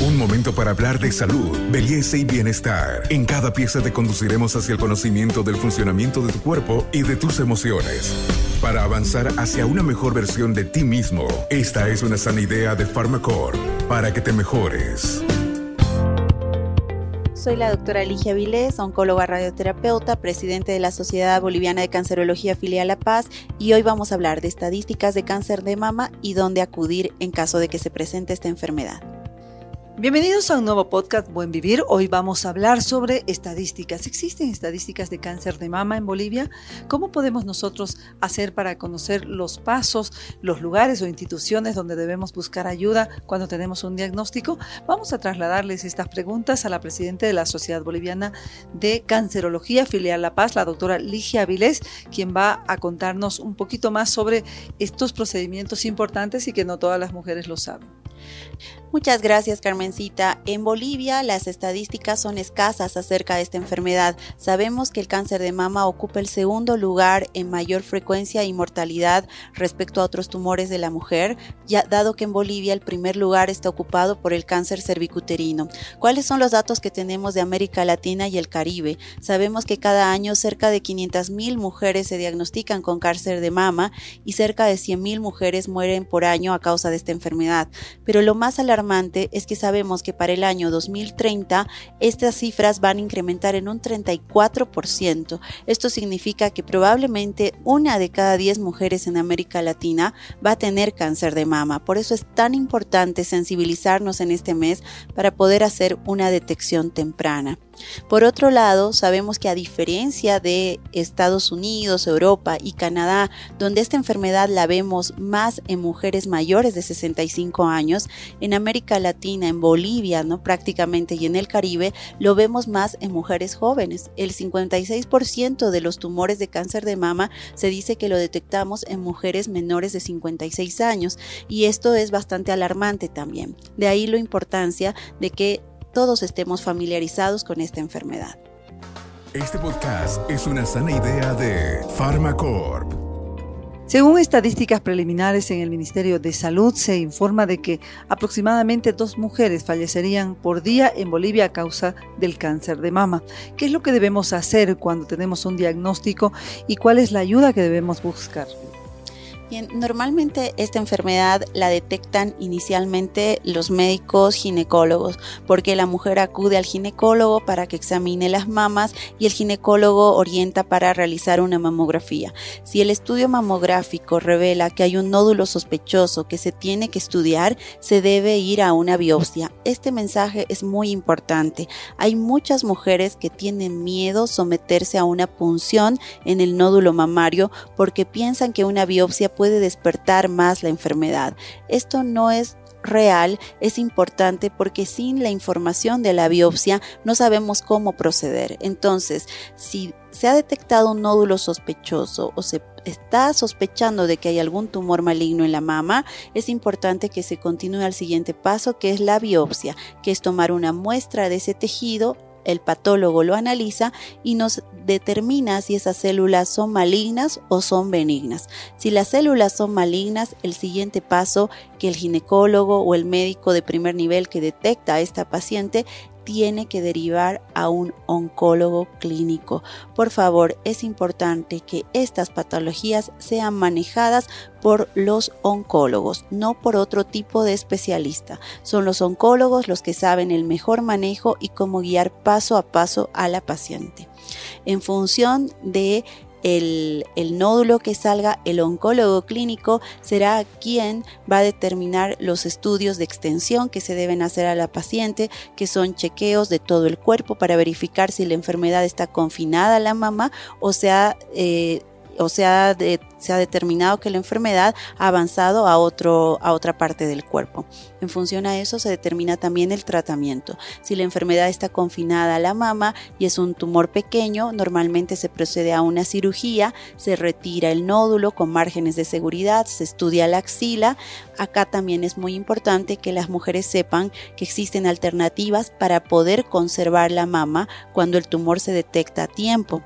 Un momento para hablar de salud, belleza y bienestar. En cada pieza te conduciremos hacia el conocimiento del funcionamiento de tu cuerpo y de tus emociones. Para avanzar hacia una mejor versión de ti mismo, esta es una sana idea de Pharmacore para que te mejores. Soy la doctora Ligia Vilés, oncóloga radioterapeuta, presidente de la Sociedad Boliviana de Cancerología Filial La Paz y hoy vamos a hablar de estadísticas de cáncer de mama y dónde acudir en caso de que se presente esta enfermedad. Bienvenidos a un nuevo podcast Buen Vivir. Hoy vamos a hablar sobre estadísticas. ¿Existen estadísticas de cáncer de mama en Bolivia? ¿Cómo podemos nosotros hacer para conocer los pasos, los lugares o instituciones donde debemos buscar ayuda cuando tenemos un diagnóstico? Vamos a trasladarles estas preguntas a la presidenta de la Sociedad Boliviana de Cancerología Filial La Paz, la doctora Ligia Avilés, quien va a contarnos un poquito más sobre estos procedimientos importantes y que no todas las mujeres lo saben. Muchas gracias, Carmencita. En Bolivia las estadísticas son escasas acerca de esta enfermedad. Sabemos que el cáncer de mama ocupa el segundo lugar en mayor frecuencia y mortalidad respecto a otros tumores de la mujer, ya dado que en Bolivia el primer lugar está ocupado por el cáncer cervicuterino. ¿Cuáles son los datos que tenemos de América Latina y el Caribe? Sabemos que cada año cerca de 500.000 mujeres se diagnostican con cáncer de mama y cerca de 100.000 mujeres mueren por año a causa de esta enfermedad. Pero lo más alarmante es que sabemos que para el año 2030 estas cifras van a incrementar en un 34%. Esto significa que probablemente una de cada 10 mujeres en América Latina va a tener cáncer de mama. Por eso es tan importante sensibilizarnos en este mes para poder hacer una detección temprana. Por otro lado, sabemos que a diferencia de Estados Unidos, Europa y Canadá, donde esta enfermedad la vemos más en mujeres mayores de 65 años, en América Latina, en Bolivia, ¿no? prácticamente y en el Caribe, lo vemos más en mujeres jóvenes. El 56% de los tumores de cáncer de mama se dice que lo detectamos en mujeres menores de 56 años y esto es bastante alarmante también. De ahí la importancia de que todos estemos familiarizados con esta enfermedad. Este podcast es una sana idea de Pharmacorp. Según estadísticas preliminares en el Ministerio de Salud, se informa de que aproximadamente dos mujeres fallecerían por día en Bolivia a causa del cáncer de mama. ¿Qué es lo que debemos hacer cuando tenemos un diagnóstico y cuál es la ayuda que debemos buscar? Normalmente esta enfermedad la detectan inicialmente los médicos ginecólogos, porque la mujer acude al ginecólogo para que examine las mamas y el ginecólogo orienta para realizar una mamografía. Si el estudio mamográfico revela que hay un nódulo sospechoso que se tiene que estudiar, se debe ir a una biopsia. Este mensaje es muy importante. Hay muchas mujeres que tienen miedo someterse a una punción en el nódulo mamario porque piensan que una biopsia puede despertar más la enfermedad. Esto no es real es importante porque sin la información de la biopsia no sabemos cómo proceder. Entonces, si se ha detectado un nódulo sospechoso o se está sospechando de que hay algún tumor maligno en la mama, es importante que se continúe al siguiente paso, que es la biopsia, que es tomar una muestra de ese tejido el patólogo lo analiza y nos determina si esas células son malignas o son benignas. Si las células son malignas, el siguiente paso que el ginecólogo o el médico de primer nivel que detecta a esta paciente tiene que derivar a un oncólogo clínico. Por favor, es importante que estas patologías sean manejadas por los oncólogos, no por otro tipo de especialista. Son los oncólogos los que saben el mejor manejo y cómo guiar paso a paso a la paciente. En función de el, nódulo que salga, el oncólogo clínico será quien va a determinar los estudios de extensión que se deben hacer a la paciente, que son chequeos de todo el cuerpo para verificar si la enfermedad está confinada a la mama o sea eh, o se ha, se ha determinado que la enfermedad ha avanzado a, otro, a otra parte del cuerpo. En función a eso se determina también el tratamiento. Si la enfermedad está confinada a la mama y es un tumor pequeño, normalmente se procede a una cirugía, se retira el nódulo con márgenes de seguridad, se estudia la axila. Acá también es muy importante que las mujeres sepan que existen alternativas para poder conservar la mama cuando el tumor se detecta a tiempo.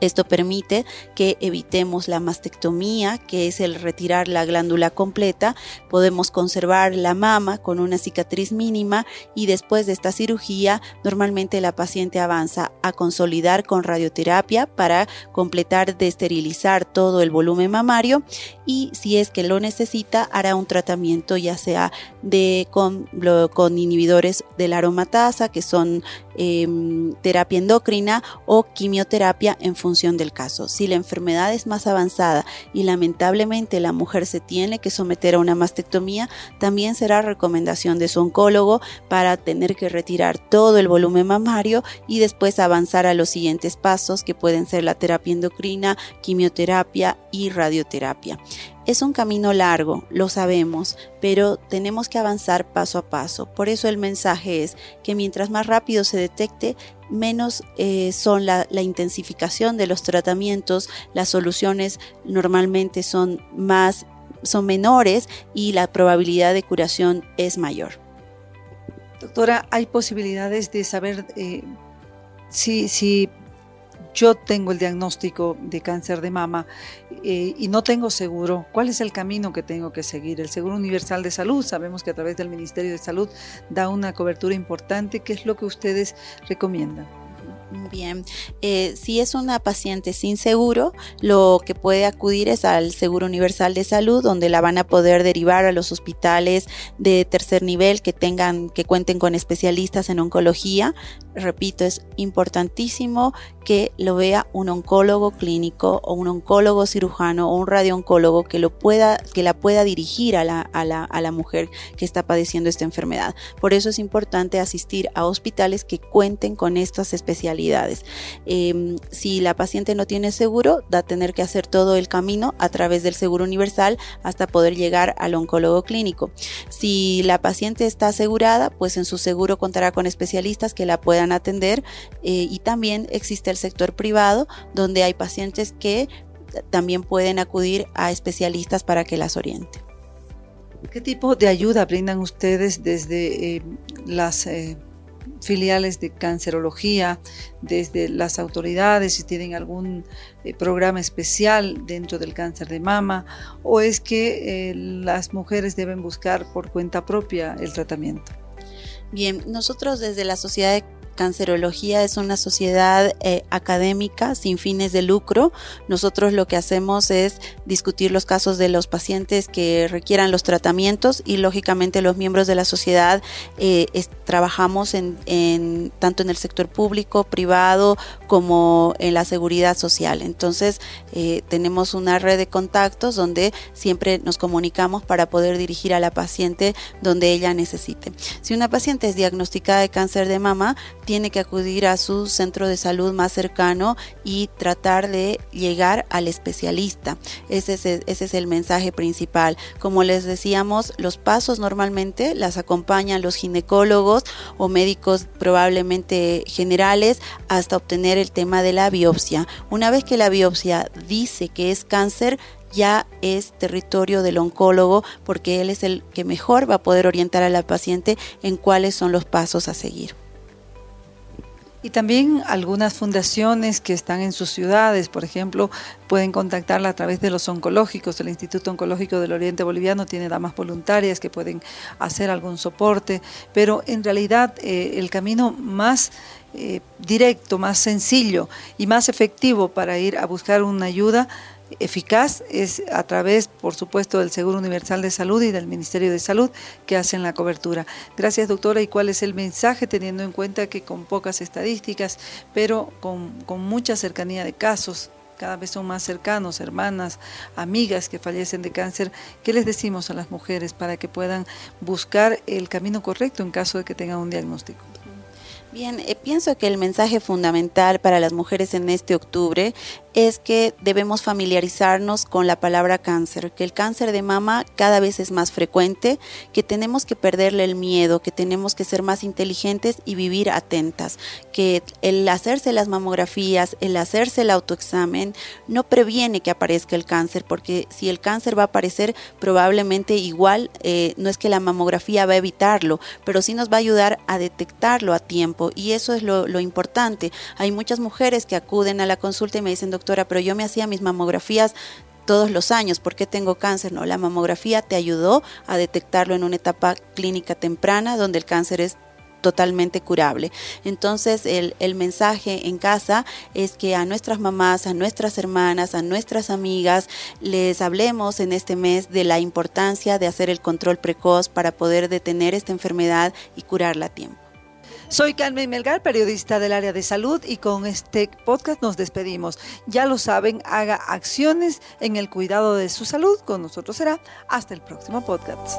Esto permite que evitemos la mastectomía, que es el retirar la glándula completa. Podemos conservar la mama con una cicatriz mínima y después de esta cirugía normalmente la paciente avanza a consolidar con radioterapia para completar de esterilizar todo el volumen mamario y si es que lo necesita hará un tratamiento ya sea de con, con inhibidores de la aromatasa que son em, terapia endocrina o quimioterapia en función del caso. Si la enfermedad es más avanzada y lamentablemente la mujer se tiene que someter a una mastectomía, también será recomendación de su oncólogo para tener que retirar todo el volumen mamario y después avanzar a los siguientes pasos que pueden ser la terapia endocrina, quimioterapia y radioterapia. Es un camino largo, lo sabemos, pero tenemos que avanzar paso a paso. Por eso el mensaje es que mientras más rápido se detecte, menos eh, son la, intensificación de los tratamientos, las soluciones normalmente son más, son menores y la probabilidad de curación es mayor. Doctora, ¿hay posibilidades de saber eh, si, si yo tengo el diagnóstico de cáncer de mama eh, y no tengo seguro, ¿cuál es el camino que tengo que seguir? El Seguro Universal de Salud, sabemos que a través del Ministerio de Salud da una cobertura importante, ¿qué es lo que ustedes recomiendan? Bien, eh, si es una paciente sin seguro, lo que puede acudir es al Seguro Universal de Salud, donde la van a poder derivar a los hospitales de tercer nivel que tengan, que cuenten con especialistas en oncología. Repito, es importantísimo que lo vea un oncólogo clínico o un oncólogo cirujano o un radiooncólogo que lo pueda, que la pueda dirigir a la, a la, a la mujer que está padeciendo esta enfermedad. Por eso es importante asistir a hospitales que cuenten con estas especialidades. Eh, si la paciente no tiene seguro, va a tener que hacer todo el camino a través del seguro universal hasta poder llegar al oncólogo clínico. Si la paciente está asegurada, pues en su seguro contará con especialistas que la puedan atender eh, y también existe el sector privado donde hay pacientes que también pueden acudir a especialistas para que las oriente. ¿Qué tipo de ayuda brindan ustedes desde eh, las eh, filiales de cancerología, desde las autoridades, si tienen algún eh, programa especial dentro del cáncer de mama, o es que eh, las mujeres deben buscar por cuenta propia el tratamiento? Bien, nosotros desde la Sociedad de Cancerología es una sociedad eh, académica sin fines de lucro. Nosotros lo que hacemos es discutir los casos de los pacientes que requieran los tratamientos y lógicamente los miembros de la sociedad eh, trabajamos en, tanto en el sector público, privado como en la seguridad social. Entonces eh, tenemos una red de contactos donde siempre nos comunicamos para poder dirigir a la paciente donde ella necesite. Si una paciente es diagnosticada de cáncer de mama, tiene que acudir a su centro de salud más cercano y tratar de llegar al especialista. Ese es, el mensaje principal. Como les decíamos, los pasos normalmente las acompañan los ginecólogos o médicos probablemente generales hasta obtener el tema de la biopsia. Una vez que la biopsia dice que es cáncer, ya es territorio del oncólogo porque él es el que mejor va a poder orientar a la paciente en cuáles son los pasos a seguir. Y también algunas fundaciones que están en sus ciudades, por ejemplo, pueden contactarla a través de los oncológicos. El Instituto Oncológico del Oriente Boliviano tiene damas voluntarias que pueden hacer algún soporte, pero en realidad eh, el camino más eh, directo, más sencillo y más efectivo para ir a buscar una ayuda eficaz es a través, por supuesto, del Seguro Universal de Salud y del Ministerio de Salud que hacen la cobertura. Gracias, doctora. ¿Y cuál es el mensaje teniendo en cuenta que con pocas estadísticas, pero con, mucha cercanía de casos, cada vez son más cercanos, hermanas, amigas que fallecen de cáncer, ¿qué les decimos a las mujeres para que puedan buscar el camino correcto en caso de que tengan un diagnóstico? Bien, eh, pienso que el mensaje fundamental para las mujeres en este octubre es que debemos familiarizarnos con la palabra cáncer, que el cáncer de mama cada vez es más frecuente, que tenemos que perderle el miedo, que tenemos que ser más inteligentes y vivir atentas, que el hacerse las mamografías, el hacerse el autoexamen no previene que aparezca el cáncer, porque si el cáncer va a aparecer probablemente igual, eh, no es que la mamografía va a evitarlo, pero sí nos va a ayudar a detectarlo a tiempo y eso es lo, lo importante. Hay muchas mujeres que acuden a la consulta y me dicen, doctora, pero yo me hacía mis mamografías todos los años. ¿Por qué tengo cáncer? No, la mamografía te ayudó a detectarlo en una etapa clínica temprana donde el cáncer es totalmente curable. Entonces el, el, mensaje en casa es que a nuestras mamás, a nuestras hermanas, a nuestras amigas, les hablemos en este mes de la importancia de hacer el control precoz para poder detener esta enfermedad y curarla a tiempo. Soy Carmen Melgar, periodista del área de salud y con este podcast nos despedimos. Ya lo saben, haga acciones en el cuidado de su salud. Con nosotros será hasta el próximo podcast.